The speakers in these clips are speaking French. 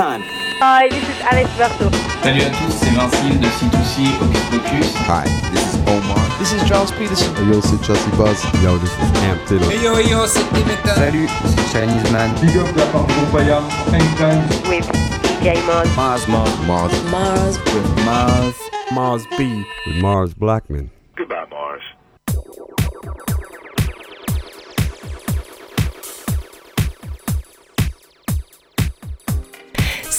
Time. Hi, this is Alex Berto. Salut à tous, c'est Vincile de C2C Hocus Pocus. Hi, this is Omar. This is Charles Peterson. Hey yo, c'est Chelsea Buzz. Yo, this is Amp Taylor. Hey yo, yo, c'est Dimitra. Salut, c'est Chinese Man. Big up la part Groupaya, Hangtime. With DJ Mars. Mars, Mars, Mars. Mars. With Mars. Mars B. With Mars Blackman.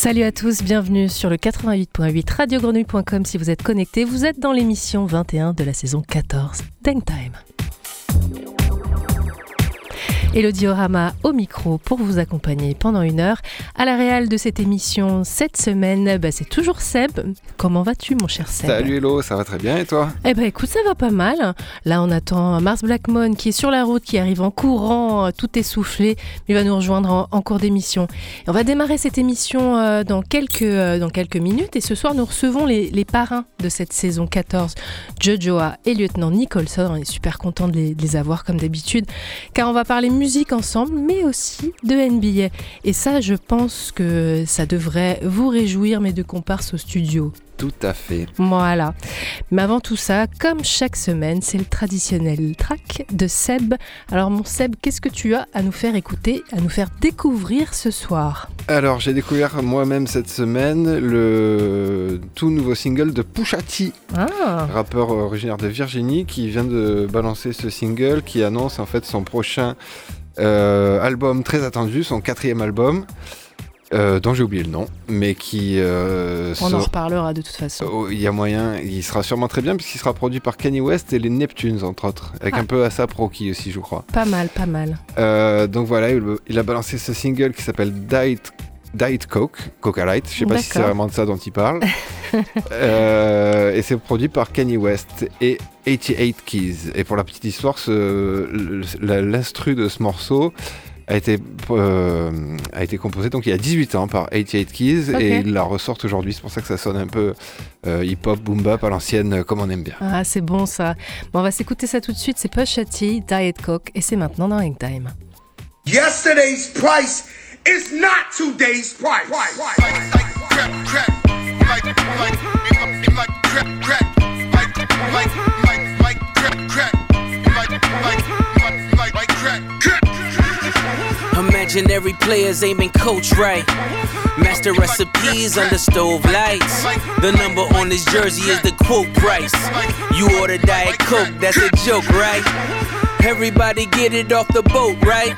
Salut à tous, bienvenue sur le 88.8 radiogrenouille.com si vous êtes connectés. Vous êtes dans l'émission 21 de la saison 14 Time. Elodie Orama au micro pour vous accompagner pendant une heure. À la réal de cette émission cette semaine, bah, c'est toujours Seb. Comment vas-tu mon cher Seb? Salut Hello, ça va très bien et toi? Eh ben écoute, ça va pas mal. Là on attend Mars Blackmon qui est sur la route, qui arrive en courant, euh, tout essoufflé, il va nous rejoindre en, en cours d'émission. Et On va démarrer cette émission euh, dans, quelques, euh, dans quelques minutes et ce soir nous recevons les, les parrains de cette saison 14, Jojoa et lieutenant Nicholson. On est super content de les, de les avoir comme d'habitude car on va parler musique ensemble, mais aussi de NBA. Et ça, je pense que ça devrait vous réjouir, mes deux comparses au studio. Tout à fait. Voilà. Mais avant tout ça, comme chaque semaine, c'est le traditionnel track de Seb. Alors mon Seb, qu'est-ce que tu as à nous faire écouter, à nous faire découvrir ce soir? Alors j'ai découvert moi-même cette semaine le tout nouveau single de Pusha T, Ah, rappeur originaire de Virginie, qui vient de balancer ce single qui annonce en fait son prochain album très attendu, son quatrième album. euh, dont j'ai oublié le nom, mais qui... euh, on en reparlera de toute façon. Oh, Il y a moyen, il sera sûrement très bien puisqu'il sera produit par Kanye West et les Neptunes entre autres, avec Ah. un peu ASAP Rocky aussi je crois. Pas mal, pas mal. Euh, donc voilà, il, il a balancé ce single qui s'appelle Diet, Diet Coke, Coca Light, je sais pas si c'est vraiment de ça dont il parle. Euh, et c'est produit par Kanye West et 88 Keys. Et pour la petite histoire, l'instru de ce morceau a été, euh, a été composé donc il y a 18 ans par 88 Keys et il la ressort aujourd'hui. C'est pour ça que ça sonne un peu euh, hip-hop, boom-bap à l'ancienne, comme on aime bien. Ah, c'est bon ça. Bon, on va s'écouter ça tout de suite. C'est Pusha T, Diet Coke, et c'est maintenant dans Hangtime. Yesterday's price It's not today's price. price. Like, like crack, crack, like, like, like, like crack. Imaginary players aiming coach right. Master recipes under stove lights. The number on his jersey is the quote price. You order Diet Coke, that's a joke, right? Everybody get it off the boat, right?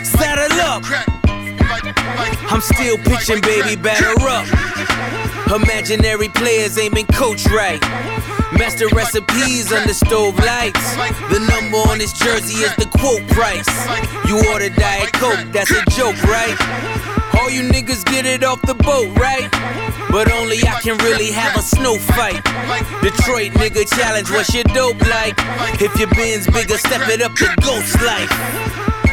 Saddle up. I'm still pitching, baby, batter up. Imaginary players aiming coach right. Master recipes under stove lights. The number on his jersey is the quote price. You order Diet Coke, that's a joke, right? All you niggas get it off the boat, right? But only I can really have a snow fight. Detroit nigga challenge, what's your dope like? If your bin's bigger, step it up to ghost life.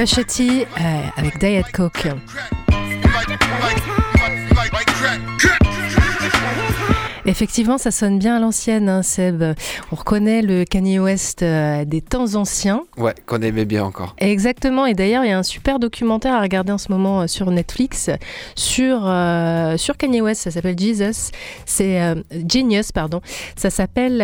Pachetti euh, avec Diet Coke. Effectivement, ça sonne bien à l'ancienne, hein, Seb. On reconnaît le Kanye West euh, des temps anciens. Ouais, qu'on aimait bien encore. Exactement. Et d'ailleurs, il y a un super documentaire à regarder en ce moment euh, sur Netflix sur, euh, sur Kanye West. Ça s'appelle Jesus. C'est Genius, pardon. Ça s'appelle.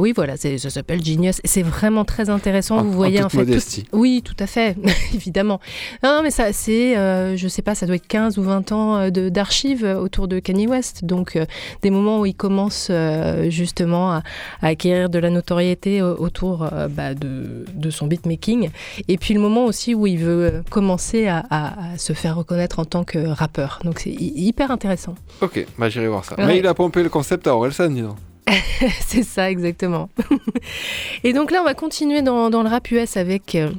oui, voilà, ça s'appelle Genius. C'est vraiment très intéressant. En- Vous en voyez toute en fait. modestie. Oui, tout à fait, évidemment. Non, non, mais ça, c'est, je sais pas, ça doit être 15 ou 20 ans d'archives autour de Kanye West. Donc, des moments où il commence euh, justement à, à acquérir de la notoriété autour euh, bah, de, de son beatmaking. Et puis le moment aussi où il veut commencer à, à- à se faire reconnaître en tant que rappeur. Donc, c'est hy- hyper intéressant. Ok, bah j'irai voir ça. Ouais. Mais il a pompé le concept à Orelsan, dis donc. c'est ça, exactement. Et donc là, on va continuer dans, dans le rap US avec euh,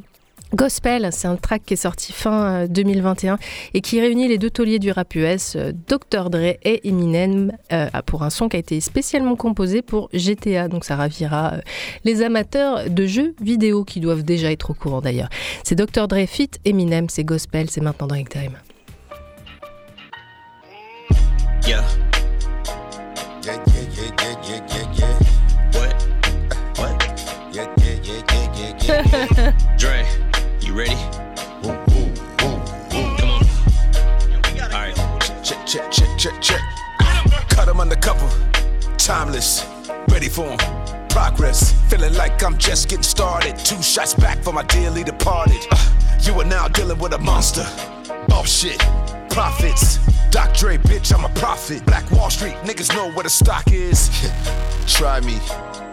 Gospel. C'est un track qui est sorti fin euh, 2021 et qui réunit les deux tauliers du rap US, euh, Dr. Dre et Eminem, euh, pour un son qui a été spécialement composé pour GTA. Donc ça ravira euh, les amateurs de jeux vidéo qui doivent déjà être au courant d'ailleurs. C'est Dr. Dre fit Eminem, c'est Gospel, c'est maintenant dans Time. You ready? Come on. Alright. Check, check, check, check, check. Cut him undercover. Timeless. Ready for him. Progress. Feeling like I'm just getting started. Two shots back for my dearly departed. Uh, you are now dealing with a monster. Oh shit. Profits. Doc Dre, bitch, I'm a prophet. Black Wall Street, niggas know where the stock is. Try me.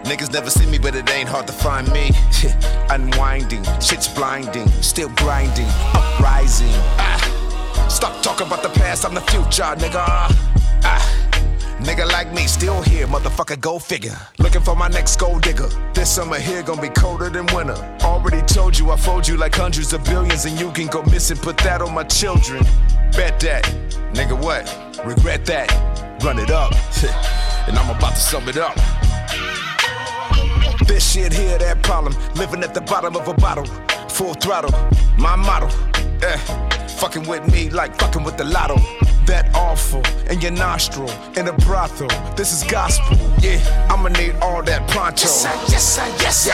Niggas never see me, but it ain't hard to find me. Unwinding, shit's blinding, still grinding, uprising. Ah, stop talking about the past, I'm the future, nigga. Ah, nigga like me, still here, motherfucker, go figure. Looking for my next gold digger. This summer here gonna be colder than winter. Already told you I fold you like hundreds of billions, and you can go missing. Put that on my children. Bet that, nigga. What? Regret that? Run it up, and I'm about to sum it up. This shit here, that problem. Living at the bottom of a bottle. Full throttle, my motto. Eh, fucking with me like fucking with the lotto. That awful in your nostril, in a brothel. This is gospel. Yeah, I'ma need all that pronto. Yes, sir, yes, sir, yes, sir.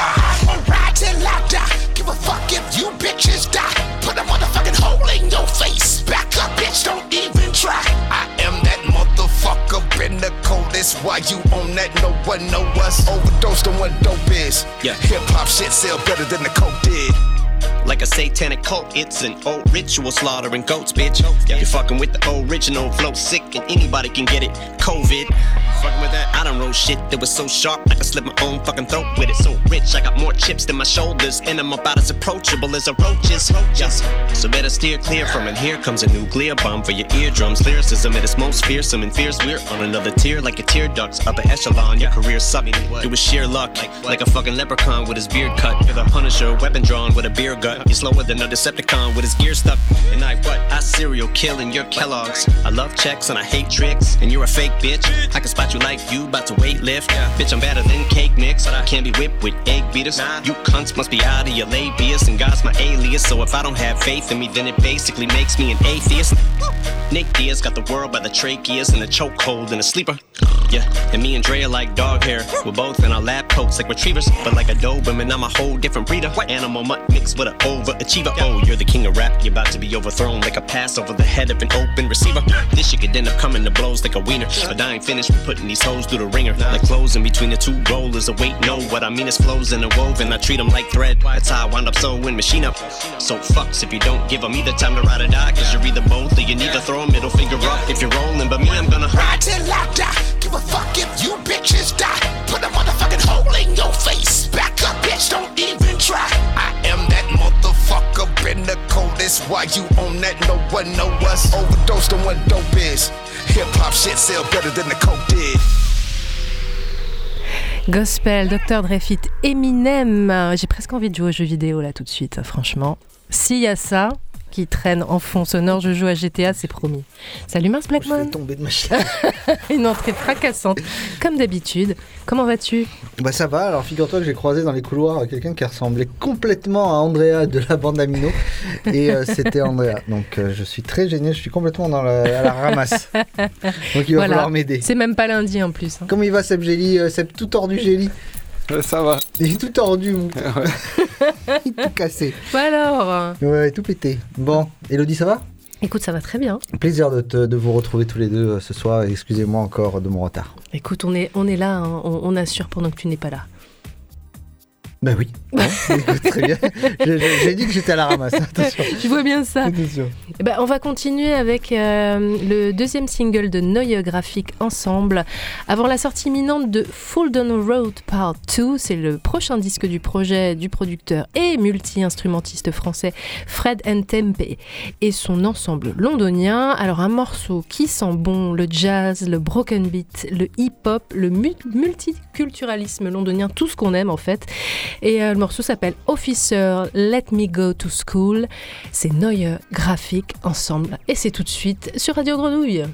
I'll ride till I die. Give a fuck if you bitches die. Put a Why you on that? No one know us. Overdosed on what dope is. Yeah. Hip hop shit sell better than the coke did. Like a satanic cult, it's an old ritual slaughtering goats, bitch. You're fucking with the original flow, sick, and anybody can get it. COVID. Fucking with that, I done wrote shit that was so sharp I could slit my own fucking throat with it. So rich, I got more chips than my shoulders, and I'm about as approachable as a roach's. Yes. So better steer clear from it. Here comes a nuclear bomb for your eardrums. Lyricism at its most fearsome and fierce. We're on another tier like your tear ducts. Upper echelon, your career sucked. It was sheer luck, like a fucking leprechaun with his beard cut. You're the Punisher, weapon drawn with a beer gut. You're slower than a Decepticon with his gear stuck. And I what? I serial killing your Kellogg's. I love checks and I hate tricks. And you're a fake bitch. I can spot you like you about to weight lift. Bitch, I'm better than cake mix. I can't be whipped with egg beaters. You cunts must be out of your labius. And God's my alias. So if I don't have faith in me, then it basically makes me an atheist. Nick Diaz got the world by the tracheas and a chokehold and a sleeper. Yeah, and me and Dre are like dog hair. We're both in our lab coats like retrievers, but like a Doberman, I'm a whole different breeder. Animal mutt mixed with an overachiever. Oh, you're the king of rap, you're about to be overthrown like a pass over the head of an open receiver. This shit could end up coming to blows like a wiener. But I ain't finished with putting these hoes through the ringer. Like clothes in between the two rollers weight. No, what I mean is flows in a woven. I treat them like thread. That's how I wind up sewing machine up. So fucks if you don't give them either time to ride or die. Cause you're either both or you need to throw a middle finger up if you're rolling. But me, I'm gonna ride till I die. Give a fuck if you bitches die. Put a motherfucking hole in your face. Back up, bitch, don't even try. I am that motherfucker, been the coldest. Why you on that? No one know us. Overdosed on what dope is. Gospel, Dr. Dre fit Eminem. J'ai presque envie de jouer aux jeux vidéo là tout de suite, franchement. S'il y a ça qui traîne en fond sonore, je joue à GTA, c'est promis. Salut Mars Blackmon. Je vais tomber de ma chaise. Une entrée fracassante, comme d'habitude. Comment vas-tu? Bah ça va, alors figure-toi que j'ai croisé dans les couloirs quelqu'un qui ressemblait complètement à Andrea de la bande Amino. Et euh, c'était Andrea. Donc euh, je suis très gêné, je suis complètement dans la, à la ramasse. Donc il va Voilà. falloir m'aider. C'est même pas lundi en plus. hein. Comment il va Seb Gély euh, Seb tout tordu Gély? Ça va. Il est tout tordu, mon Il est tout cassé. Bah alors Ouais, tout pété. Bon, Elodie, ça va? Écoute, ça va très bien. Plaisir de, te- de vous retrouver tous les deux euh, ce soir. Excusez-moi encore de mon retard. Écoute, on est, on est là, hein. on, on assure pendant que tu n'es pas là. Ben oui. Bon, écoute, très bien. J'ai- dit que j'étais à la ramasse. Attention. Je vois bien ça. Eh ben, on va continuer avec euh, le deuxième single de Neue Graphic Ensemble. Avant la sortie imminente de Full Down Road Part 2, c'est le prochain disque du projet du producteur et multi-instrumentiste français Fred Tempe et son ensemble londonien. Alors un morceau qui sent bon le jazz, le broken beat, le hip-hop, le mu- multiculturalisme londonien, tout ce qu'on aime en fait. Et euh, le morceau s'appelle Officer Let Me Go to School. C'est Neue Graphic ensemble. Et c'est tout de suite sur Radio Grenouille.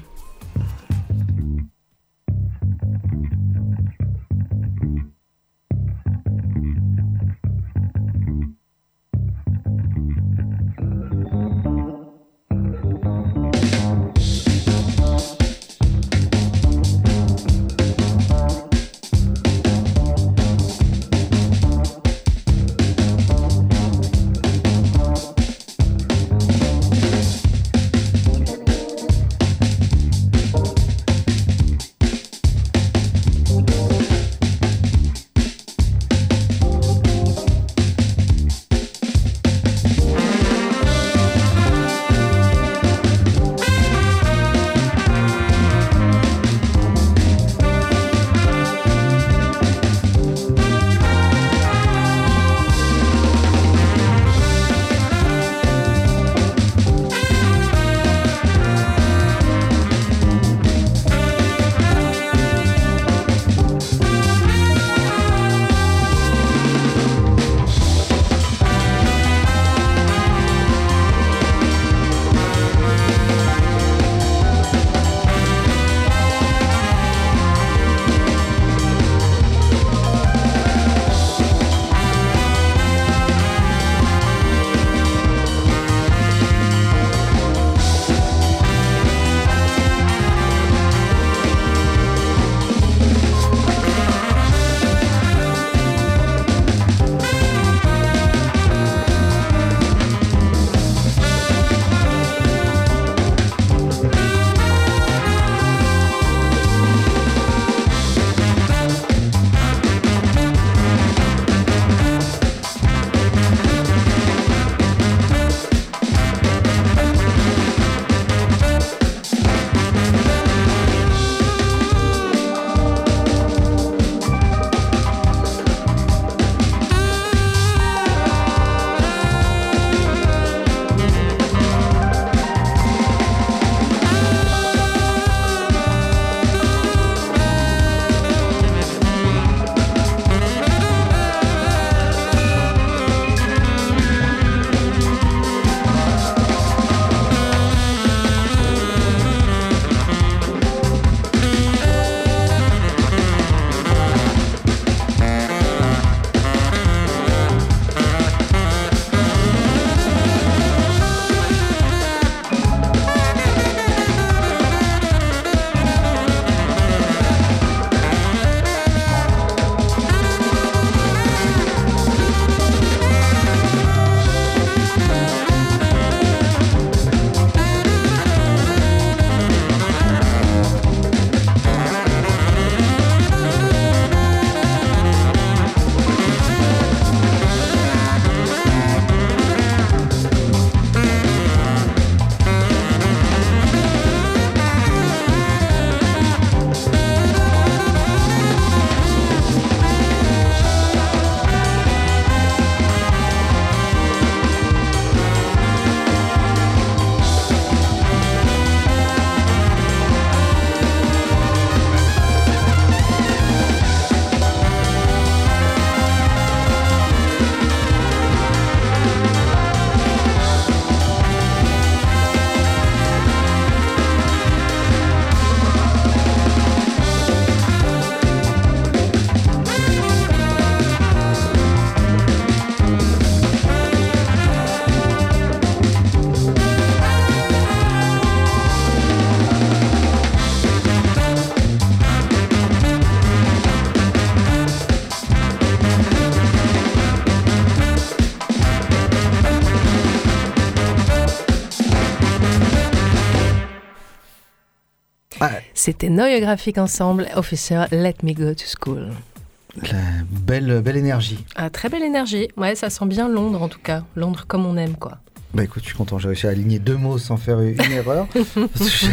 C'était Noyographique ensemble, Officer Let Me Go to School. La belle, belle énergie. Ah, très belle énergie. Ouais, ça sent bien Londres en tout cas. Londres comme on aime, quoi. Bah écoute, je suis content, j'ai réussi à aligner deux mots sans faire une erreur. je,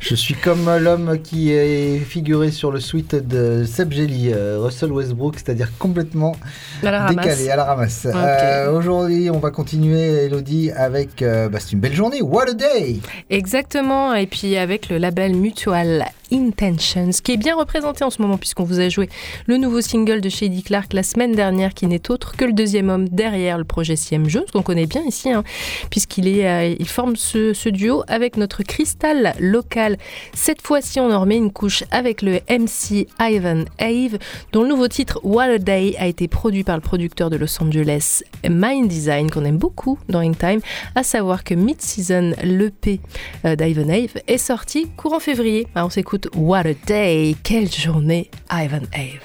je suis comme l'homme qui est figuré sur le suite de Seb Jelly, euh, Russell Westbrook, c'est-à-dire complètement À la ramasse. décalé, à la ramasse. Euh, Aujourd'hui, on va continuer, Elodie, avec. euh, bah, c'est une belle journée, what a day! Exactement, et puis avec le label Mutual Intentions, qui est bien représenté en ce moment, puisqu'on vous a joué le nouveau single de Shady Clark la semaine dernière, qui n'est autre que le deuxième homme derrière le projet CM Jones, qu'on connaît bien ici, hein, puisqu'il euh, forme ce, duo avec notre cristal local. Cette fois-ci, on en remet une couche avec le MC Ivan Ave, dont le nouveau titre What a Day a été produit par le producteur de Los Angeles Mind Design, qu'on aime beaucoup dans Hangtime, à savoir que Mid-Season, l'EP euh, d'Ivan Ave, est sorti courant février. Alors on s'écoute What a Day, quelle journée Ivan Ave.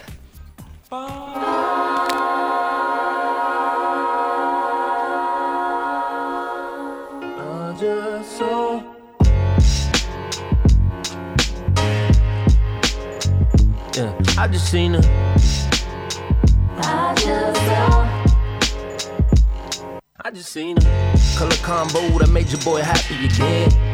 I just. Yeah, I just seen her. I just saw. I just seen her. Color combo that made your boy happy again.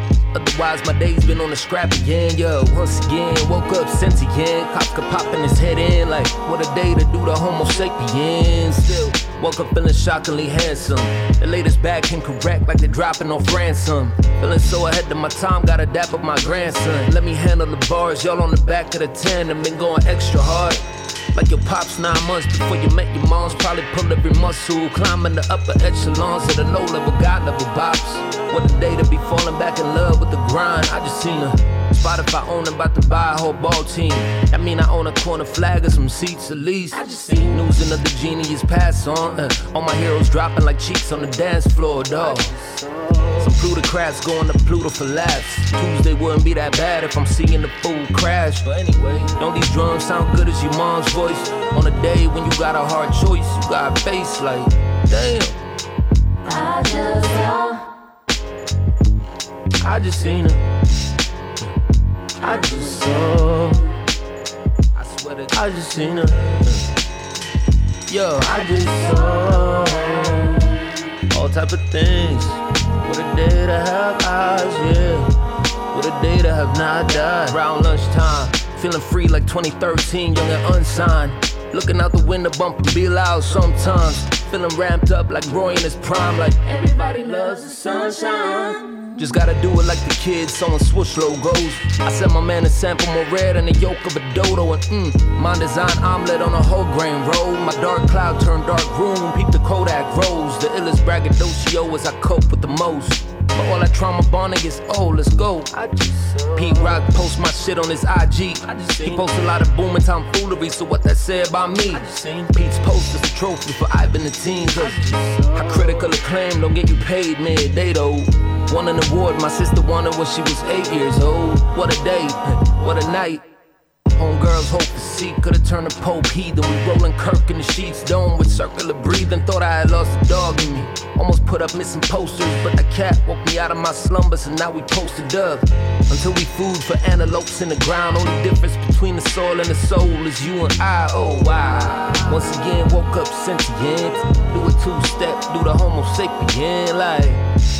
Otherwise, my day's been on the scrap again. Yo, once again, woke up since again. Cop sentient. Kafka popping his head in like, what a day to do the Homo sapiens. Still, woke up feeling shockingly handsome. The latest bag came correct like they're dropping off ransom. Feeling so ahead of my time, gotta dap up my grandson. Let me handle the bars, y'all on the back of the 10 and been going extra hard. Like your pops nine months before you met your moms. Probably pull every muscle, climbing the upper echelons of the low level, God level bops. What a day to be falling back in love with the grind. I just seen her. Spotify own about to buy a whole ball team. I mean, I own a corner flag or some seats at least. I just seen news another genie is pass on. Uh, all my heroes dropping like cheeks on the dance floor, dog. Some plutocrats going to Pluto for laughs. Tuesday wouldn't be that bad if I'm seeing the fool crash. But anyway, don't these drums sound good as your mom's voice? On a day when you got a hard choice, you got a face like, damn. I just saw. I just seen her. I just saw. I swear to God. I just seen her. Yo, I just saw all type of things. What a day to have eyes, yeah. What a day to have not died. Around lunchtime, feeling free like 2013, young and unsigned. Looking out the window, bumping be loud sometimes. Feeling ramped up like Roy in his prime, like everybody loves the sunshine. Just gotta do it like the kids sewing swoosh logos. I sent my man a sample more red than the yolk of a dodo. And mm, my design omelet on a whole grain roll. My dark cloud turned dark room. Peep the Kodak rose. The illest braggadocio as I cope with the most. But all that trauma bonding is oh, let's go. Pete Rock post my shit on his IG. He posts a lot of booming tomfoolery, so what that say about me? Pete's post is a trophy for Ivan the teens. How critical acclaim don't get you paid midday though. Won an award, my sister won it when she was eight years old. What a day, what a night. Homegirls hope to see, could've turned a Pope heathen. We rolling Kirk in the sheets, dome with circular breathing. Thought I had lost a dog in me. Almost put up missing posters, but the cat woke me out of my slumbers, and now we posted up. Until we food for antelopes in the ground. Only difference between the soil and the soul is you and I. Oh wow. Once again, woke up sentient. Do a two step, do the Homo sapien like.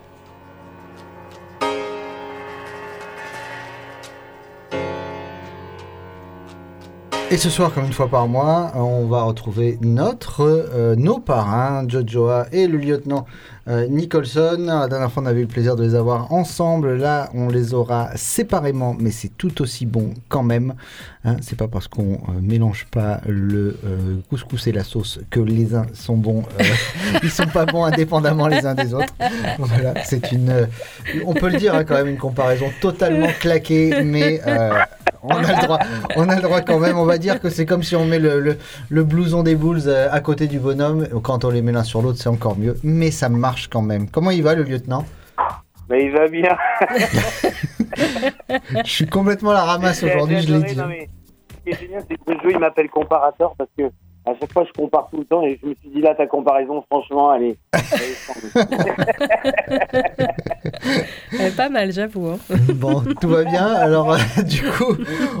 Et ce soir, comme une fois par mois, on va retrouver notre, euh, nos parrains, Jojoa et le lieutenant euh, Nicholson. La dernière fois, on avait eu le plaisir de les avoir ensemble. Là, on les aura séparément, mais c'est tout aussi bon quand même. Hein, c'est pas parce qu'on euh, mélange pas le euh, couscous et la sauce que les uns sont bons. euh, ils sont pas bons indépendamment les uns des autres. Voilà, c'est une, on peut le dire hein, quand même, une comparaison totalement claquée, mais on a le droit, on a le droit quand même. On va dire que c'est comme si on met le, le, le blouson des Bulls euh, à côté du bonhomme. Quand on les met l'un sur l'autre, c'est encore mieux. Mais ça marche quand même. Comment il va le lieutenant? Mais il va bien. Je suis complètement à la ramasse aujourd'hui, je l'ai dit. Non, mais ce qui est génial, c'est que le jeu, il m'appelle comparateur parce que à chaque fois, je compare tout le temps et je me suis dit là, ta comparaison, franchement, elle est. elle est pas mal, j'avoue. hein. Bon, tout va bien. Alors, euh, du coup,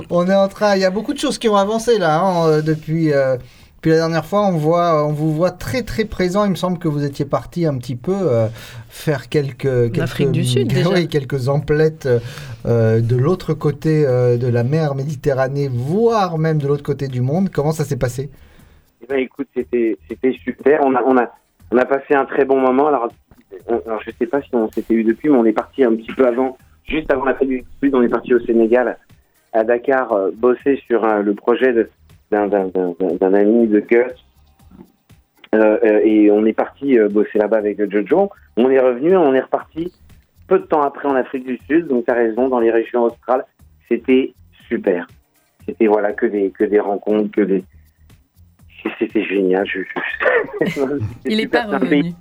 on est en train. Il y a beaucoup de choses qui ont avancé là hein, euh, depuis. euh, depuis la dernière fois, on, voit, on vous voit très très présent. Il me semble que vous étiez parti un petit peu euh, faire quelques, quelques Afrique du Sud, déjà. oui, quelques emplettes euh, de l'autre côté euh, de la mer Méditerranée, voire même de l'autre côté du monde. Comment ça s'est passé? Ben, écoute, c'était c'était super. On a, on, a, on a passé un très bon moment. Alors, on- alors je sais pas si on s'était eu depuis, mais on est parti un petit peu avant, juste avant la fin du Sud, on est parti au Sénégal, à Dakar, euh, bosser sur euh, le projet d'un ami de Gus. Euh, euh, et on est parti bosser là-bas avec Jojo. On est revenu, on est reparti peu de temps après en Afrique du Sud. Donc, tu as raison, dans les régions australes, c'était super. C'était voilà que des que des rencontres, que des c'était génial. Je, je- Il est pas super, revenu.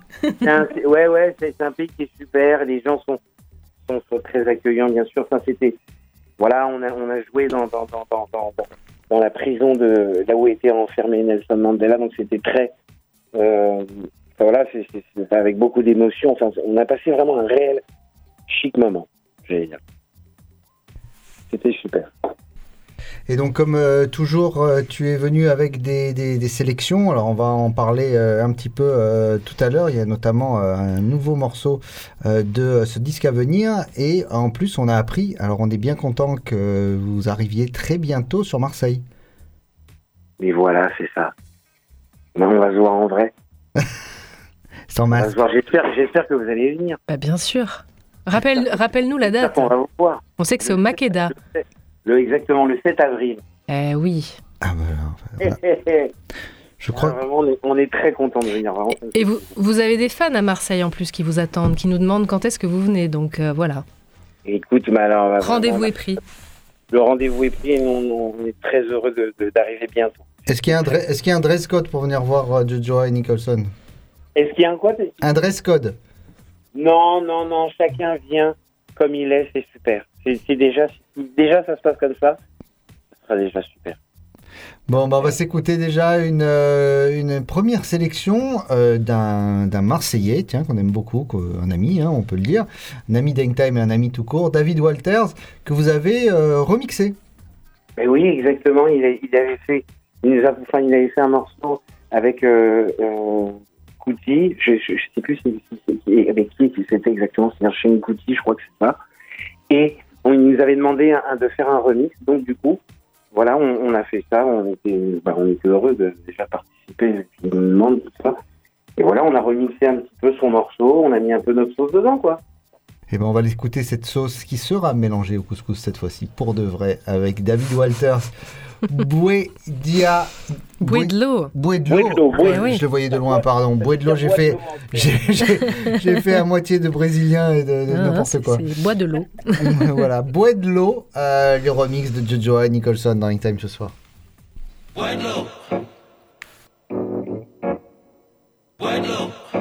un- ouais, ouais, c'est un pays qui est super. Les gens sont, sont, sont très accueillants, bien sûr. Enfin, c'était, voilà, on a, on a joué dans, dans, dans, dans, dans, la prison de là où était enfermé Nelson Mandela, donc c'était très, euh, voilà, c'est avec beaucoup d'émotion. Enfin, on a passé vraiment un réel chic moment, dire. C'était super. Et donc, comme euh, toujours, euh, tu es venu avec des, des- des sélections. Alors, on va en parler euh, un petit peu euh, tout à l'heure. Il y a notamment euh, un nouveau morceau euh, de ce disque à venir. Et en plus, on a appris, alors on est bien content que vous arriviez très bientôt sur Marseille. Et voilà, c'est ça. Ben, on va se voir en vrai. Sans On va masque. se voir. J'espère, j'espère que vous allez venir. Bah, bien sûr. Rappelle, rappelle-nous la date. On va vous voir. On sait que c'est au Makeda. Le, exactement, le 7 avril. Eh oui. Je crois. vraiment, on, est, on est très content de venir. Vraiment. Et vous, vous avez des fans à Marseille en plus qui vous attendent, qui nous demandent quand est-ce que vous venez. Donc euh, voilà. Écoute, mais alors, va Rendez-vous est pris. Le rendez-vous est pris et on, on est très heureux d'arriver bientôt. Est-ce qu'il y, a un dre- est-ce qu'il y a un dress code pour venir voir euh, Jojo et Nicholson? Est-ce qu'il y a un quoi Un dress code Non, non, non, chacun vient comme il est, c'est super. C'est c'est déjà, si déjà ça se passe comme ça, ça sera déjà super. Bon, bah, on va s'écouter déjà une, euh, une première sélection euh, d'un Marseillais, tiens, qu'on aime beaucoup, qu'un- un ami, hein, on peut le dire, un ami d'Hangtime et un ami tout court, David Walters, que vous avez euh, remixé. Mais oui, exactement. Il, a- il avait fait, il nous a, enfin, il avait fait un morceau avec euh, euh, Kuti. Je, je sais plus si, si- si- avec qui c'était exactement. C'est Shane Kuti, je crois que c'est ça. Et on, il nous avait demandé de faire un remix. Donc du coup, voilà, on, on a fait ça. On était, bah, on était heureux de déjà participer. Tout ça. Et voilà, on a remixé un petit peu son morceau. On a mis un peu notre sauce dedans, quoi. Et ben on va l'écouter cette sauce qui sera mélangée au couscous cette fois-ci, pour de vrai, avec David Walters. Boué dia. Boué de l'eau. Boué de l'eau. Boué de l'eau, boué. Ouais, Eh oui. Je le voyais de loin, pardon. Boué de l'eau, j'ai fait, j'ai, fait à moitié de brésilien et de, de Ah, n'importe quoi. Bois de l'eau. voilà, Boué de l'eau, euh, le remix de Jojo et Nicholson dans Time ce soir. Yo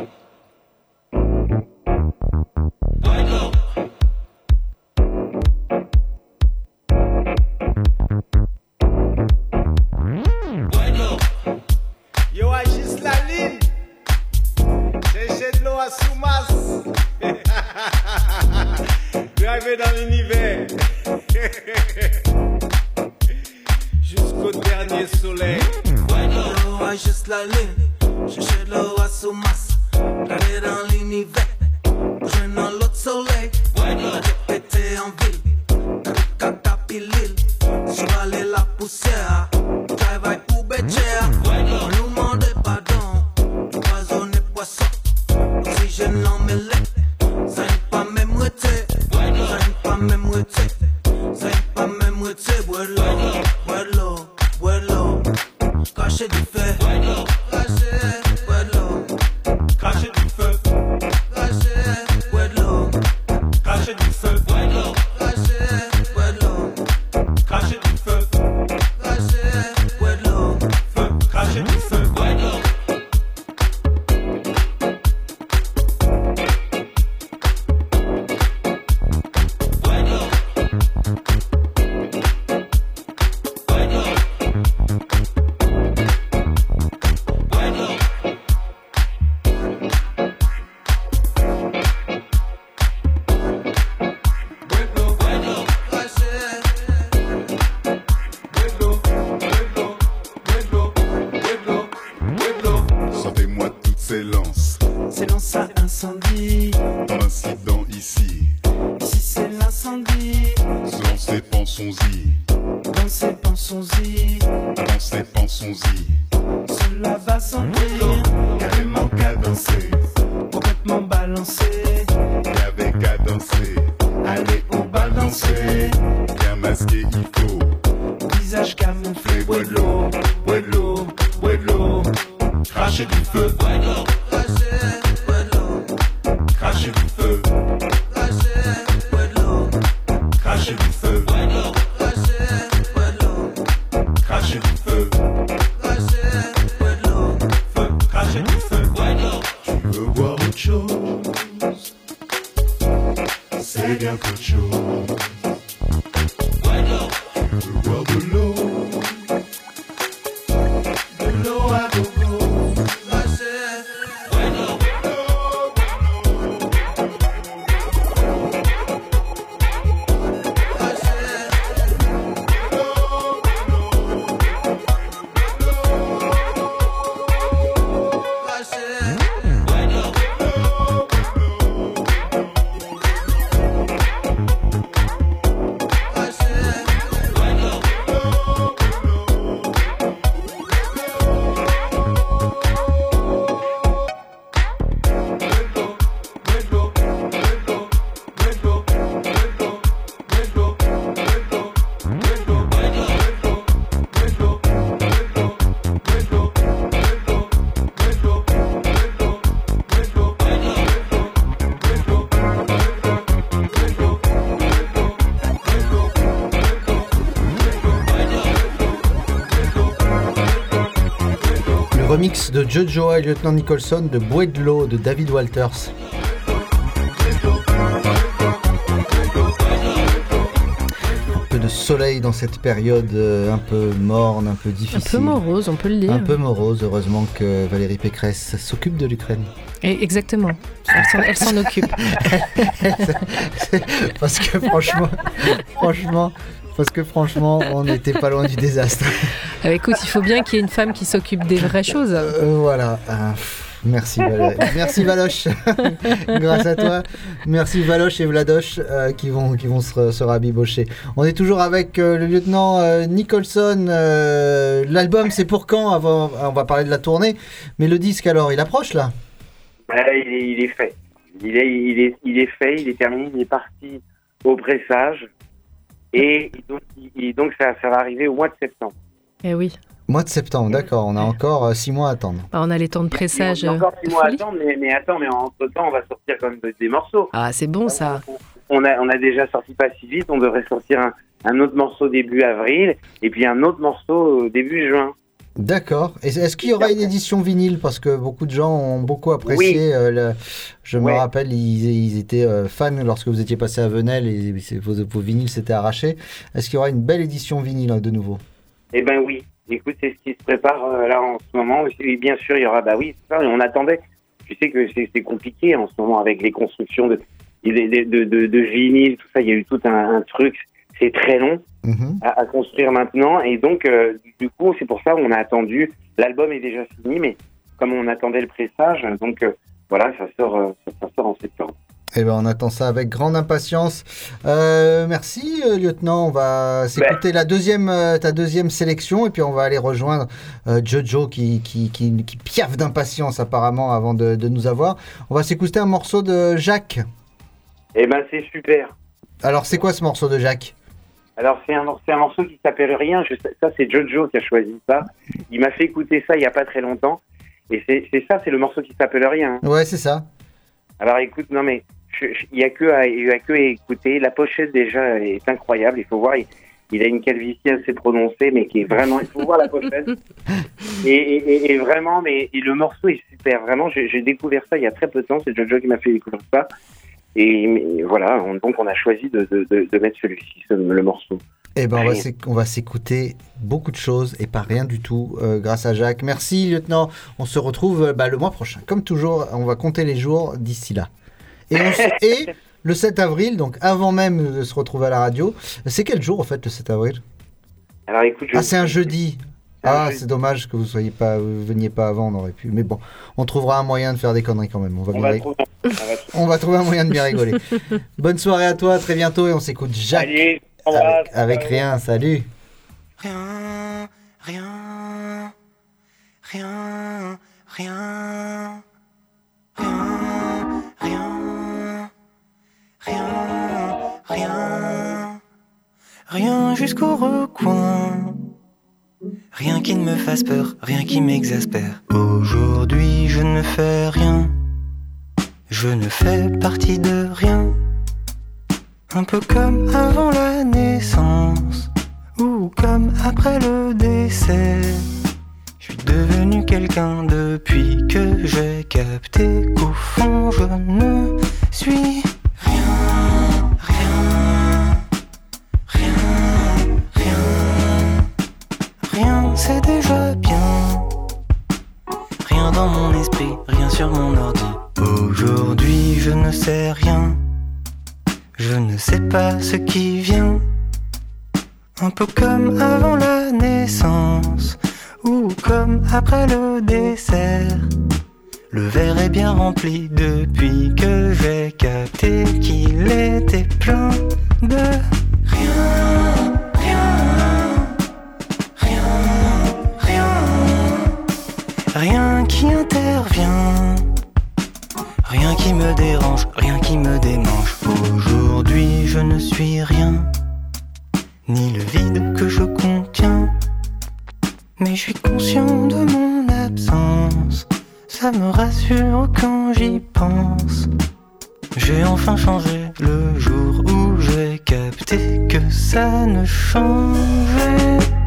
remix de Jojo et Lieutenant Nicholson de Bois de l'eau de David Walters. Un peu de soleil dans cette période euh, un peu morne, un peu Un difficile. peu morose, on peut le dire. Un peu morose, heureusement que Valérie Pécresse s'occupe de l'Ukraine. Et exactement. Elle s'en occupe. Parce que franchement, franchement, parce que franchement, on n'était pas loin du désastre. Euh, écoute, il faut bien qu'il y ait une femme qui s'occupe des vraies choses. Euh, voilà. Ah, merci Valérie. Merci Valoche. Grâce à toi. Merci Valoche et Vladoche euh, qui vont, qui vont se, se rabibocher. On est toujours avec euh, le lieutenant euh, Nicholson. Euh, L'album, c'est pour quand avant, On va parler de la tournée. Mais le disque, alors, il approche là? Ouais, il, est, il est fait. Il est, il, est, il est fait, il est terminé, il est parti au pressage. Et donc, ça, ça va arriver au mois de septembre. Eh oui. Mois de septembre, d'accord. On a encore euh, six mois à attendre. Bah, on a les temps de pressage. Y a encore euh, six de mois à attendre, mais, mais attends, mais entre temps, on va sortir quand même des morceaux. Ah, c'est bon ça. On a, on a déjà sorti pas si vite, on devrait sortir un, un autre morceau début avril, et puis un autre morceau euh, début juin. D'accord. Est-ce qu'il y aura une édition vinyle? Parce que beaucoup de gens ont beaucoup apprécié. Oui. euh, le- Je me rappelle, ils, ils étaient euh, fans lorsque vous étiez passé à Venelle et vos, vos vinyles s'étaient arrachés. Est-ce qu'il y aura une belle édition vinyle hein, de nouveau? Eh ben oui, écoute, c'est ce qui se prépare euh, là en ce moment. Et bien sûr, il y aura, bah oui, ça, on attendait. Tu sais que c'est compliqué en ce moment avec les constructions de, de, de, de, de vinyles, tout ça. Il y a eu tout un, un truc, c'est très long à, à construire maintenant. Et donc, euh, du coup, c'est pour ça qu'on a attendu. L'album est déjà fini, mais comme on attendait le pressage, donc euh, voilà, ça sort, euh, ça, sort en septembre. Eh ben, on attend ça avec grande impatience. Merci, lieutenant. On va s'écouter la deuxième, ta deuxième sélection et puis on va aller rejoindre Jojo qui, qui, qui, qui piaffe d'impatience apparemment avant de, de nous avoir. On va s'écouter un morceau de Jacques. Eh ben, c'est super. Alors, c'est quoi ce morceau de Jacques? Alors c'est un, un morceau qui s'appelle Rien. Je ça c'est Jojo qui a choisi ça. Il m'a fait écouter ça il y a pas très longtemps. Et c'est c'est ça, c'est le morceau qui s'appelle Rien. Ouais, c'est ça. Alors écoute, non mais il y a que à, y a que à écouter. La pochette déjà est incroyable. Il faut voir. Il, il a une calvitie assez prononcée, mais qui est vraiment. Il faut voir la pochette. Et, et- et- vraiment, mais et le morceau est super. Vraiment, j'ai j'ai découvert ça il y a très peu de temps. C'est Jojo qui m'a fait découvrir ça. Et voilà, on- donc on a choisi de, de, de, de mettre celui-ci, ce- le morceau. Eh ben, on va on s'écouter beaucoup de choses et pas rien du tout euh, grâce à Jacques. Merci, lieutenant. On se retrouve euh, bah, le mois prochain. Comme toujours, on va compter les jours d'ici là. Et, on et le 7 avril, donc avant même de se retrouver à la radio, c'est quel jour en fait le 7 avril? Alors écoute, je- Ah, c'est un jeudi. Ah, jeudi. c'est dommage que vous soyez pas, vous veniez pas avant, on aurait pu. Mais bon, on trouvera un moyen de faire des conneries quand même. On va, on bien va, trouver, on va trouver- on va trouver un moyen de bien rigoler. Bonne soirée à toi, à très bientôt et on s'écoute Jacques Allez, on avec, va- avec rien. Salut. Rien, rien, rien, rien, rien, rien, rien, rien, rien jusqu'au recoin. Rien qui ne me fasse peur, rien qui m'exaspère. Aujourd'hui, je ne fais rien. Je ne fais partie de rien. Un peu comme avant la naissance ou comme après le décès. Je suis devenu quelqu'un depuis que j'ai capté qu'au fond je ne suis c'est déjà bien. Rien dans mon esprit, rien sur mon ordi. Aujourd'hui je ne sais rien. Je ne sais pas ce qui vient. Un peu comme avant la naissance ou comme après le dessert. Le verre est bien rempli depuis que j'ai capté qu'il était plein de rien, rien qui intervient. Rien qui me dérange, rien qui me démange. Aujourd'hui, je ne suis rien, ni le vide que je contiens. Mais je suis conscient de mon absence, ça me rassure quand j'y pense. J'ai enfin changé le jour où j'ai capté que ça ne changeait.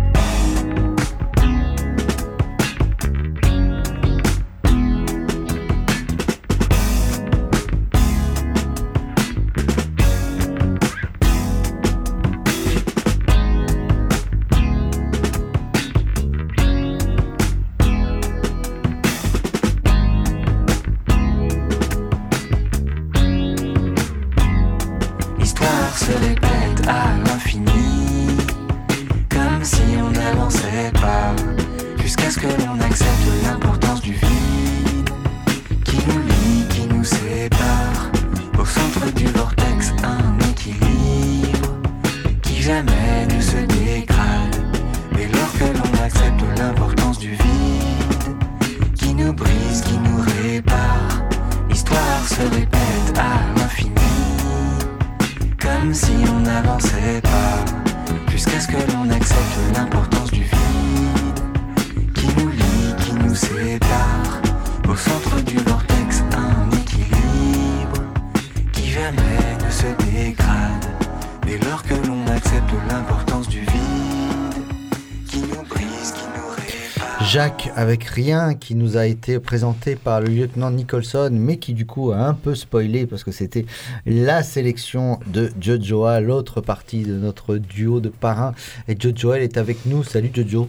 Jacques avec rien qui nous a été présenté par le lieutenant Nicholson, mais qui du coup a un peu spoilé parce que c'était la sélection de Jojoa, l'autre partie de notre duo de parrains. Et Jojo, elle est avec nous. Salut Jojo.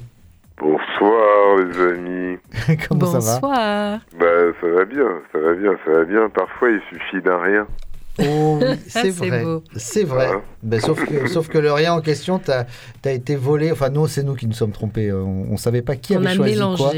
Bonsoir les amis. Comment ça va? Bonsoir. Bah ça va bien, ça va bien, ça va bien. Parfois il suffit d'un rien. Oh oui, c'est vrai. C'est vrai. Ben, sauf, que, sauf que le rien en question, t'as as été volé. Enfin, nous, c'est nous qui nous sommes trompés. Euh, On, on savait pas qui On avait a choisi mélangé. quoi.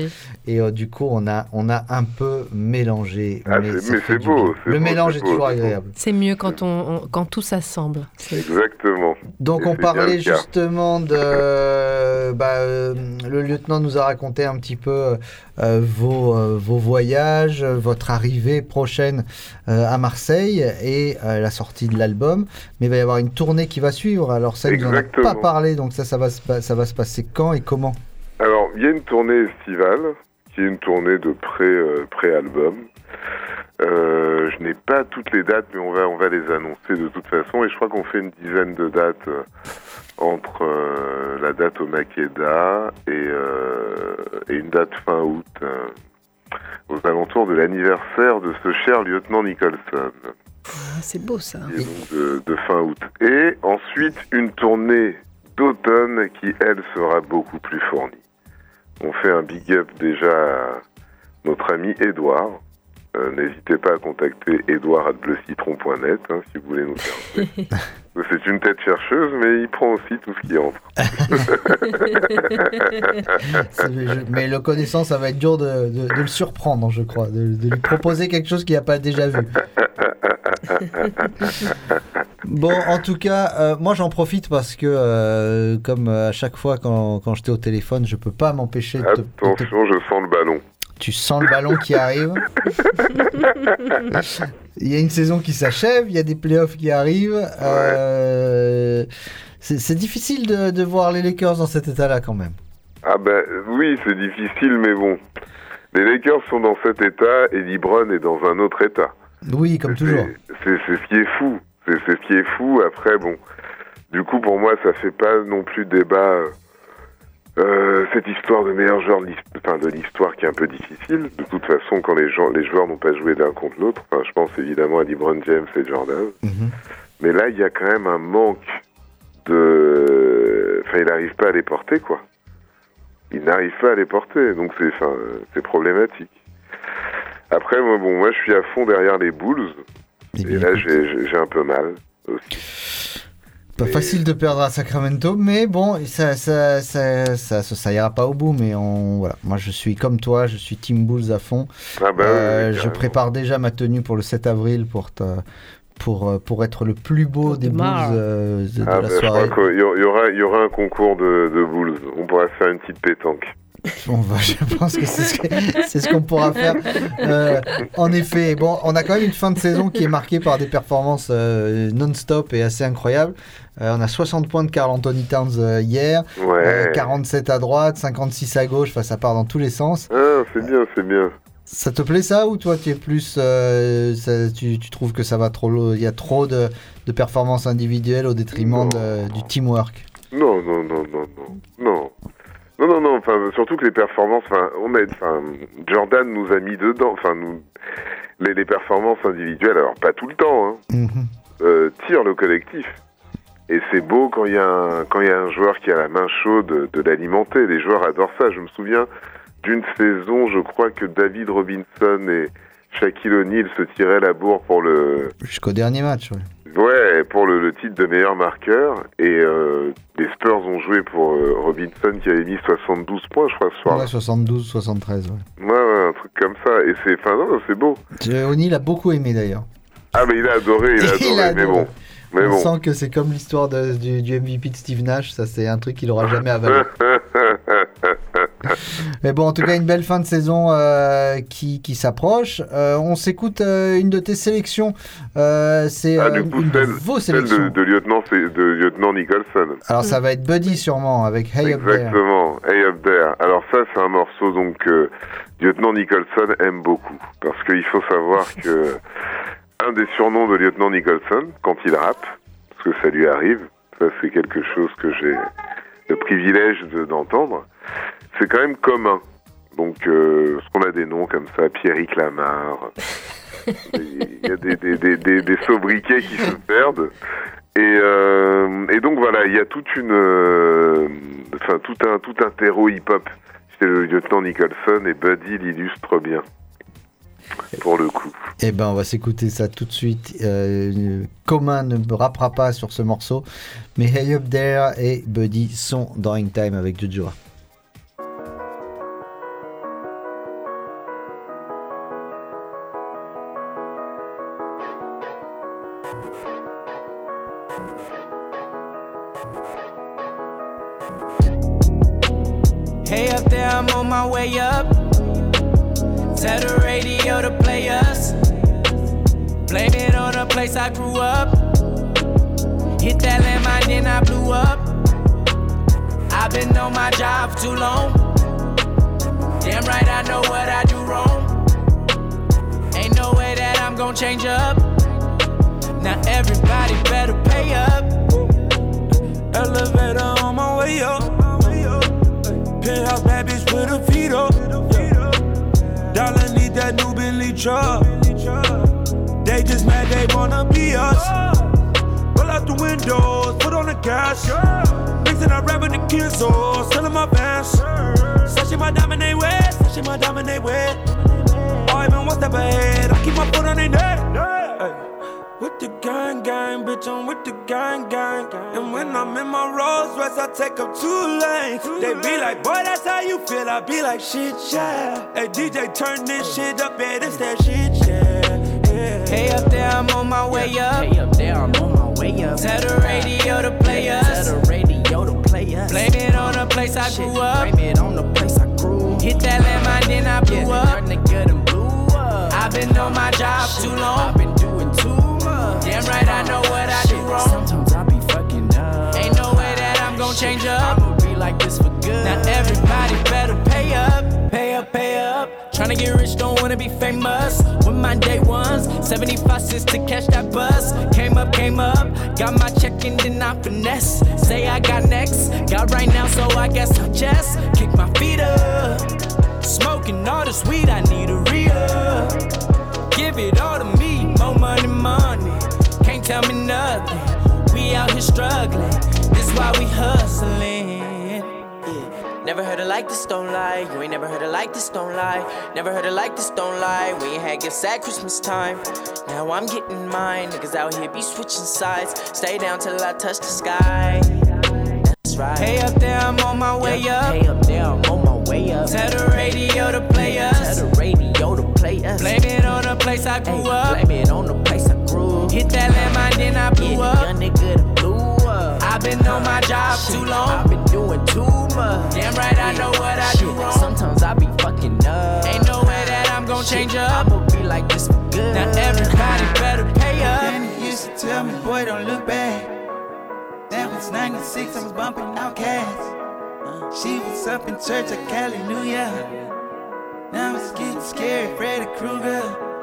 Et euh, du coup, on a, on a un peu mélangé. Ah, mais c'est beau, Le beau, mélange est beau, toujours agréable. C'est mieux quand, on, on- quand tout s'assemble. Exactement. Donc Et on parlait justement de... bah, euh, le lieutenant nous a raconté un petit peu euh, vos, euh, vos voyages, votre arrivée prochaine euh, à Marseille. Et euh, la sortie de l'album, mais il va y avoir une tournée qui va suivre. Alors ça, il nous en a pas Exactement. parlé, donc ça, ça va, ça va se passer quand et comment? Alors, il y a une tournée estivale, qui est une tournée de pré, euh, pré-album. Euh, je n'ai pas toutes les dates, mais on va, on va les annoncer de toute façon. Et je crois qu'on fait une dizaine de dates euh, entre euh, la date au Makeda et, euh, et une date fin août, euh, aux alentours de l'anniversaire de ce cher lieutenant Nicholson Ah, c'est beau ça. donc de, de fin août. Et ensuite, une tournée d'automne qui, elle, sera beaucoup plus fournie. On fait un big up déjà à notre ami Edouard. N'hésitez pas à contacter edouard.bleucitron.net hein, si vous voulez nous faire. C'est une tête chercheuse, mais il prend aussi tout ce qui entre. Mais le connaissant, ça va être dur de, de- de le surprendre, je crois, de, de lui proposer quelque chose qu'il n'a pas déjà vu. Bon, en tout cas, euh, moi j'en profite parce que, euh, comme euh, à chaque fois quand, quand j'étais au téléphone, je peux pas m'empêcher de te, de te- Attention, je sens le ballon. Tu sens le ballon qui arrive. Il y a une saison qui s'achève, il y a des playoffs qui arrivent. euh, c'est difficile de, de voir les Lakers dans cet état-là quand même. Ah ben oui, c'est difficile, mais bon. Les Lakers sont dans cet état et LeBron est dans un autre état. Oui, comme toujours. C'est ce qui est fou. C'est c'est ce qui est fou. Après, bon, du coup, pour moi, ça fait pas non plus débat. Euh, cette histoire de meilleur joueur de l'his- enfin, de l'histoire qui est un peu difficile. De toute façon, quand les, gens, les joueurs n'ont pas joué l'un contre l'autre, enfin, je pense évidemment à LeBron James et Jordan. Mais là, il y a quand même un manque de. Enfin, il n'arrive pas à les porter, quoi. Il n'arrive pas à les porter, donc c'est enfin, c'est problématique. Après, moi, bon, moi, je suis à fond derrière les Bulls. Et là, j'ai un peu mal aussi. Pas facile de perdre à Sacramento, mais bon, ça, ça, ça, ça, ça, ça ira pas au bout. Mais on, voilà, moi je suis comme toi, je suis Team Bulls à fond. Ah Euh, oui, je prépare déjà ma tenue pour le 7 avril pour, ta- pour, euh, pour être le plus beau des Bulls euh, de, de Ah, la bah, je soirée. il y aura, il y aura un concours de, de Bulls. On pourra se faire une petite pétanque. Bon, bah, je pense que c'est ce c'est ce qu'on pourra faire. Euh, en effet, bon, on a quand même une fin de saison qui est marquée par des performances euh, non-stop et assez incroyables. Euh, on a 60 points de Carl Anthony Towns hier, Ouais. euh, 47 à droite, 56 à gauche, enfin ça part dans tous les sens. Ah, c'est bien, c'est bien. Ça te plaît ça ou toi tu es plus, euh, ça- tu, tu trouves que ça va trop, loin, il y a trop de, de performances individuelles au détriment de- du teamwork? Non, non, non, non, non. Non. Non, non, non, enfin, surtout que les performances, enfin, on a, enfin, Jordan nous a mis dedans, enfin, nous, les, les performances individuelles, alors pas tout le temps, hein, Mhm. euh, tirent le collectif. Et c'est beau quand il y, a un- quand il y a un joueur qui a la main chaude de, de l'alimenter. Les joueurs adorent ça. Je me souviens d'une saison, je crois que David Robinson et Shaquille O'Neal se tiraient la bourre pour le, Jusqu'au dernier match. ouais. Ouais, pour le, le titre de meilleur marqueur. Et euh, les Spurs ont joué pour euh, Robinson qui avait mis 72 points, je crois, ce soir. Ouais, 72, 73. Ouais. Ouais, ouais, un truc comme ça. Et c'est, enfin, non, c'est beau. Euh, O'Neal a beaucoup aimé d'ailleurs. Ah, mais il a adoré, il a Il adoré. a mais adoré. bon. Mais On bon. sent que c'est comme l'histoire du, du MVP de Steve Nash, ça c'est un truc qu'il aura jamais avalé. Mais bon, en tout cas, une belle fin de saison euh, qui, qui s'approche. Euh, on s'écoute euh, une de tes sélections. Euh, c'est ah, euh, une de celle, vos celle sélections. de, de lieutenant, c'est de lieutenant Nicholson. Alors ça va être Buddy sûrement avec Hey Up There. Exactement, Hey Up There. Alors ça, c'est un morceau donc que lieutenant Nicholson aime beaucoup, parce qu'il faut savoir que un des surnoms de lieutenant Nicholson quand il rappe, parce que ça lui arrive, ça c'est quelque chose que j'ai le privilège de- d'entendre, c'est quand même commun. Donc, euh, parce qu'on a des noms comme ça, Pierrick Lamar. Il y a des, des, des, des, des sobriquets qui se perdent. Et, euh, et donc voilà, il y a toute une, euh, enfin tout un tout un terreau hip-hop. C'est le lieutenant Nicholson et Buddy l'illustre bien. Pour le coup. Eh ben, on va s'écouter ça tout de suite. Euh, Commun ne me rappera pas sur ce morceau, mais Hey Up There et Buddy sont dans Hang Time avec Jojo. DJ, turn this shit up, yeah, this that shit, yeah. yeah. Hey up there, I'm on my way up. Hey up there, I'm on my way up. Tell the radio to play us. Tell the radio to play us. Blame it on the place I grew up. Blame it on the place I grew. Up. Hit that landmine, then I blew up. Turn nigga and blew up. I've been on my job too long. I've been doing too much. Damn right, I know what I do wrong. Sometimes I be fucking up. Ain't no way that I'm gonna change up. I'ma be like this for good. Now everybody better pay up, pay up, pay up. Tryna get rich, don't wanna be famous. With my day ones, 75 cents to catch that bus. Came up, came up, got my check and then I finesse. Say I got next, got right now, so I guess I'll just kick my feet up. Smoking all this weed, I need a re Give it all to me, more money, money. Can't tell me nothing. We out here struggling, this why we hustling. Never heard it like this, don't lie. You ain't never heard it like this, don't lie. Never heard it like this, don't lie. We ain't had gifts at Christmas time. Now I'm getting mine. Niggas out here be switching sides. Stay down till I touch the sky. That's right. Hey up there, I'm on my way up. Hey up there, I'm on my way up. Tell the radio to play us. Tell the radio to play us. Blame it on the place I grew up. Blame it on the place I grew. Up. Hit that landmine, then I blew up. Been on my job too long. I've been doing too much. Damn right, I know what I do wrong. Sometimes I be fucking up. Ain't no way that I'm gonna change up. I'ma be like this for good. Now everybody better pay up. Danny used to tell me, boy, don't look back. That was 96, I was bumping Outkast. She was up in church at Hallelujah. Now it's getting scary, Freddy Krueger.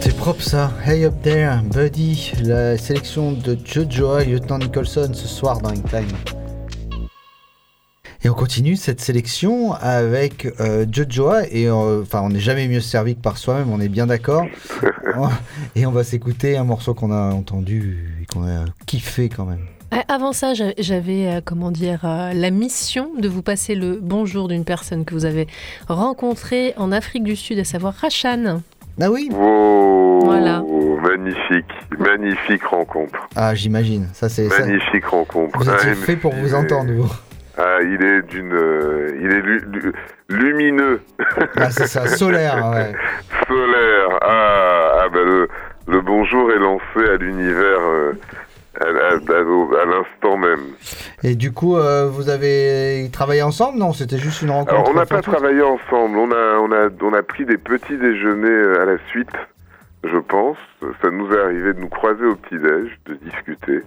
C'est propre ça. Hey up there, Buddy, la sélection de Jojo et Lieutenant Nicholson ce soir dans Time. Et on continue cette sélection avec euh, Jojoa et euh, enfin on n'est jamais mieux servi que par soi-même, on est bien d'accord. et on va s'écouter un morceau qu'on a entendu et qu'on a kiffé quand même. Euh, Avant ça, j'a- j'avais, euh, comment dire, euh, la mission de vous passer le bonjour d'une personne que vous avez rencontrée en Afrique du Sud, à savoir Rachan. Ah oui Oh, Voilà. magnifique, magnifique rencontre. Ah j'imagine, ça c'est ça. Magnifique rencontre. Vous étiez MC, fait pour vous est- entendre vous. Ah, il est d'une, euh, il est lu- lu- lumineux. Ah c'est ça, solaire, ouais. Solaire. Ah, ah bah le, le bonjour est lancé à l'univers euh, à, à- à- au- à l'instant même. Et du coup, euh, vous avez travaillé ensemble Non, c'était juste une rencontre. Alors on n'a pas travaillé ensemble. On a, on a, on a pris des petits déjeuners euh, à la suite, je pense. Ça nous est arrivé de nous croiser au petit déj, de discuter,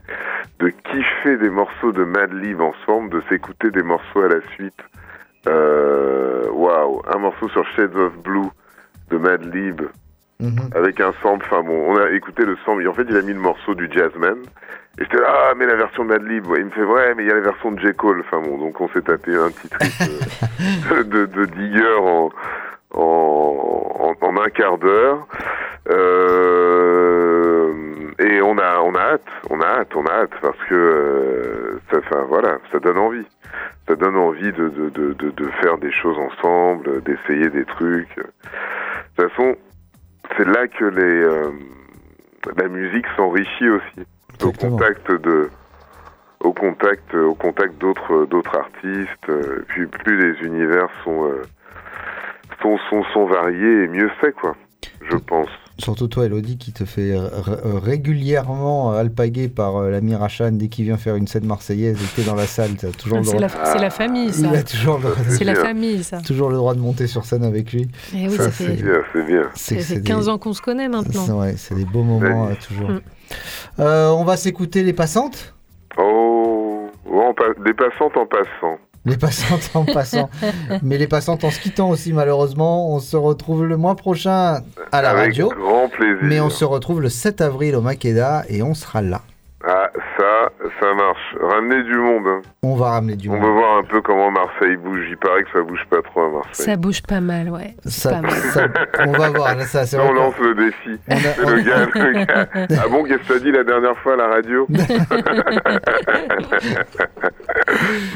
de kiffer des morceaux de Madlib ensemble, de s'écouter des morceaux à la suite. Euh, Waouh, un morceau sur Shades of Blue de Madlib avec un sample. Enfin bon, on a écouté le sample. En fait, il a mis le morceau du Jazzman. Et j'étais là, ah, mais la version de Madlib. Ouais. Il me fait, ouais, mais il y a la version de J. Cole. Enfin bon, donc on s'est tapé un petit trip euh, de, de Digger en, en, en, en un quart d'heure. Euh, et on a, on a hâte, on a hâte, on a hâte, parce que euh, ça, enfin, voilà, ça donne envie. Ça donne envie de, de, de, de, de faire des choses ensemble, d'essayer des trucs. De toute façon, c'est là que les, euh, la musique s'enrichit aussi. Au contact de, au contact, au contact d'autres, d'autres artistes. euh, puis plus les univers sont, euh, sont, sont, sont variés et mieux c'est quoi. Je pense. Surtout toi, Elodie, qui te fait r- r- régulièrement alpaguer par euh, l'ami Rachan dès qu'il vient faire une scène marseillaise et que t'es dans la salle. T'as toujours le C'est droit. la, c'est la famille, ça. Il a toujours le C'est la famille, ça. toujours le droit de monter sur scène avec lui. Eh oui, ça fait- C'est bien, c'est bien. C'est Ça fait c'est 15 des- ans qu'on se connaît maintenant. c'est- ouais, c'est des beaux moments euh, toujours. Mm. Euh, on va s'écouter les passantes? Oh, oh, en pa- des passantes en passant. Les passantes en passant. Mais les passantes en se quittant aussi, malheureusement. On se retrouve le mois prochain à la Avec radio. grand plaisir. Mais on se retrouve le 7 avril au Makeda et on sera là. Ah, ça, marche. Ramenez du monde. hein. On va ramener du On monde. veut voir un peu comment Marseille bouge. Il paraît que ça bouge pas trop à Marseille. Ça bouge pas mal, ouais. Ça- pas mal. ça- on va voir. là, ça, on lance le défi. On a- C'est on- le gars, le gars. Ah bon, qu'est-ce que t'as dit la dernière fois à la radio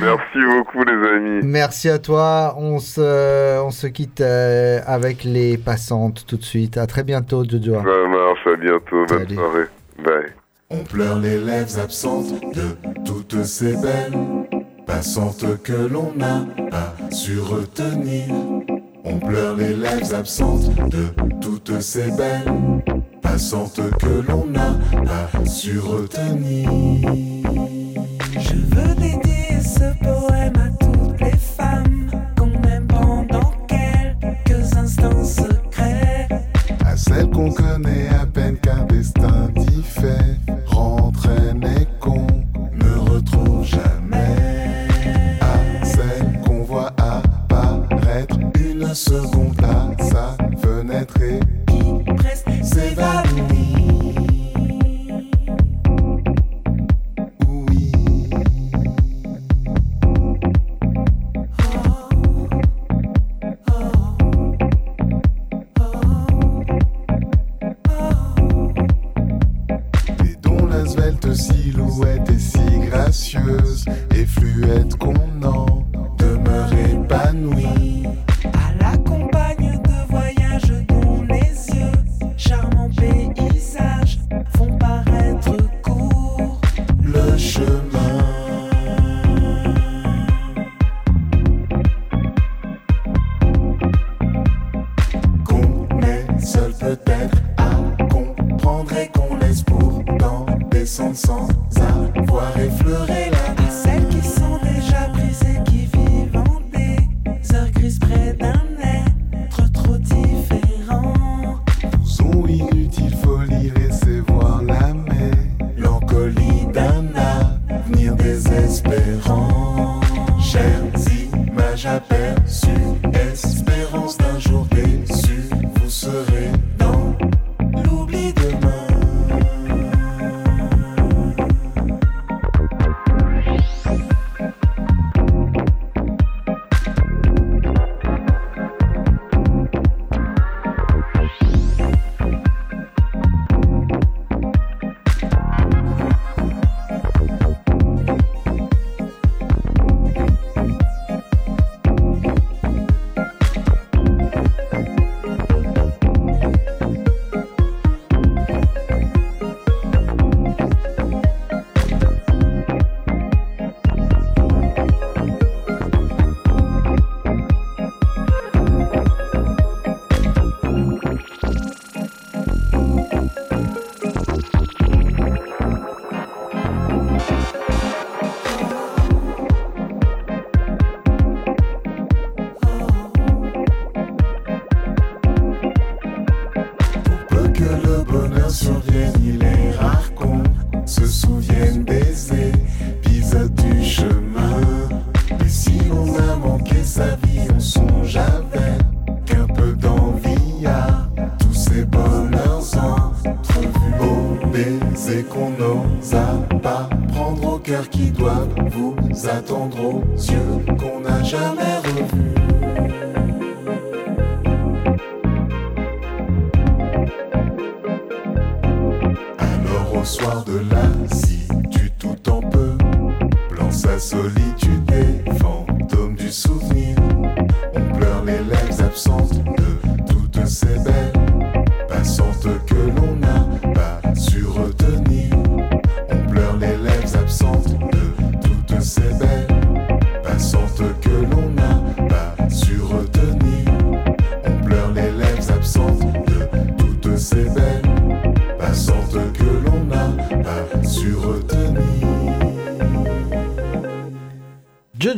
Merci beaucoup, les amis. Merci à toi. On se, on se quitte euh, avec les passantes tout de suite. À très bientôt, Jojo. Ça marche, à bientôt. Bonne soirée. Bye. On pleure les lèvres absentes de toutes ces belles passantes que l'on n'a pas su retenir. On pleure les lèvres absentes de toutes ces belles passantes que l'on n'a pas su retenir.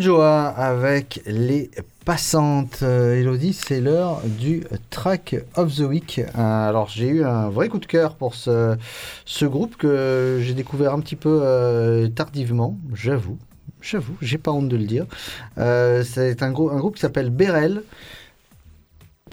Jojoa avec les passantes. Euh, Elodie, c'est l'heure du track of the week. Euh, alors j'ai eu un vrai coup de cœur pour ce, groupe que j'ai découvert un petit peu euh, tardivement, j'avoue. J'avoue, j'ai pas honte de le dire. C'est un, un groupe qui s'appelle Berel.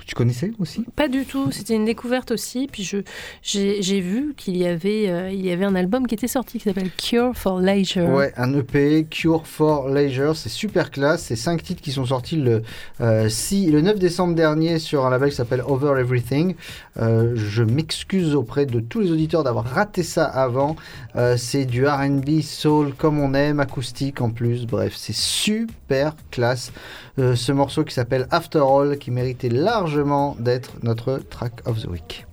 Tu connaissais aussi Pas du tout, c'était une découverte aussi. Puis je, j'ai, j'ai vu qu'il y avait, euh, il y avait un album qui était sorti qui s'appelle Cure for Leisure. Ouais, un EP, Cure for Leisure, c'est super classe. C'est cinq titres qui sont sortis le, euh, 6 le 9 décembre dernier sur un label qui s'appelle Over Everything. Euh, je m'excuse auprès de tous les auditeurs d'avoir raté ça avant. Euh, c'est du RB, soul comme on aime, acoustique en plus. Bref, c'est super classe. Euh, ce morceau qui s'appelle After All, qui méritait largement d'être notre track of the week.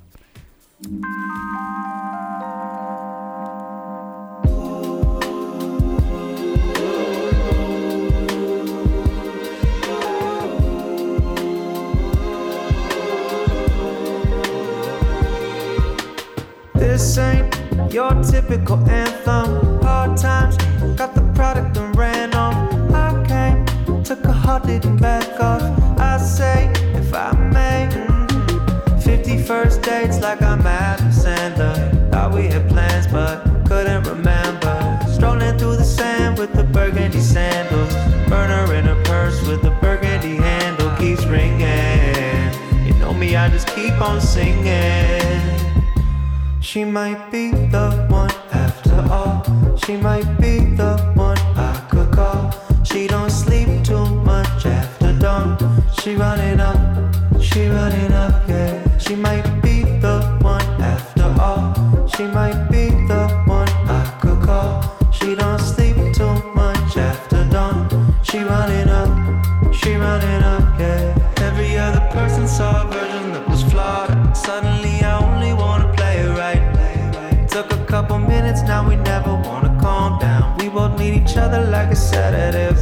This ain't your typical anthem. Hard times, got the product and ran off. I came, took a heart, didn't back off. I say, if I may, mhm. 50 dates like I'm Adam Sandler. Thought we had plans, but couldn't remember. Strolling through the sand with the burgundy sandals. Burner in a purse with a burgundy handle keeps ringing. You know me, I just keep on singing. She might be the one after all. She might be the one I could call. She don't sleep too much after dawn. She running up, she running now we never wanna calm down. We both need each other like a sedative.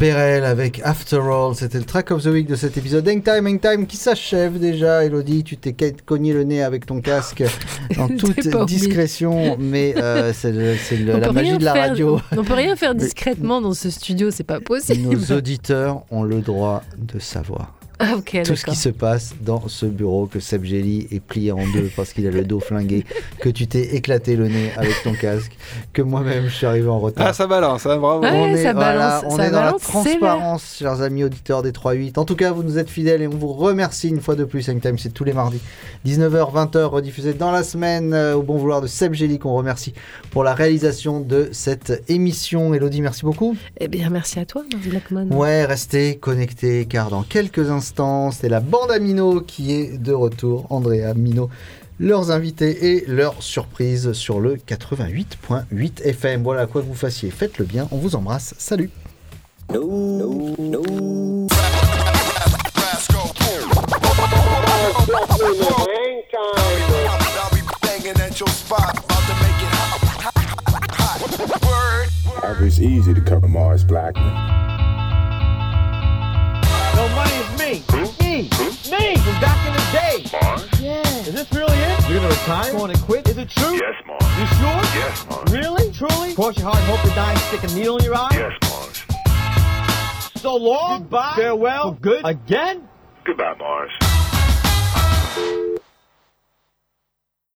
Berel avec After All, c'était le track of the week de cet épisode Hang Time, Hang Time qui s'achève déjà. Elodie, tu t'es cogné le nez avec ton casque en toute discrétion, mais euh, c'est la magie de la faire- radio. On peut rien faire discrètement dans ce studio, c'est pas possible. Nos auditeurs ont le droit de savoir. Tout ce qui se passe dans ce bureau, que Seb Jelly est plié en deux parce qu'il a le dos flingué, que tu t'es éclaté le nez avec ton casque, que moi-même je suis arrivé en retard. Ah, ça balance, hein, bravo. Ouais, on est, ça voilà, balance, on ça est dans la balance transparence, chers amis auditeurs des 3-8. En tout cas, vous nous êtes fidèles et on vous remercie une fois de plus. Hangtime, c'est tous les mardis, 19h, 20h, rediffusé dans la semaine euh, au bon vouloir de Seb Jelly, qu'on remercie pour la réalisation de cette émission. Elodie, merci beaucoup. Eh bien, merci à toi, Marc Blackmon. Ouais, restez connectés car dans quelques instants, c'est la bande Amino qui est de retour. Andrea Mino, leurs invités et leurs surprises sur le 88.8 FM. Voilà, quoi que vous fassiez, faites-le bien. On vous embrasse. Salut. It's easy to cover Mars Blackman. No money is me. Me. Me from back in the day. Mars? Yeah. Is this really it? You're gonna retire? Going to quit? Is it true? Yes, Mars. You sure? Yes, Mars. Really? Truly? Cross your heart hope to die and stick a needle in your eye? Yes, Mars. So long. Goodbye. Farewell. Good. Again? Goodbye, Mars.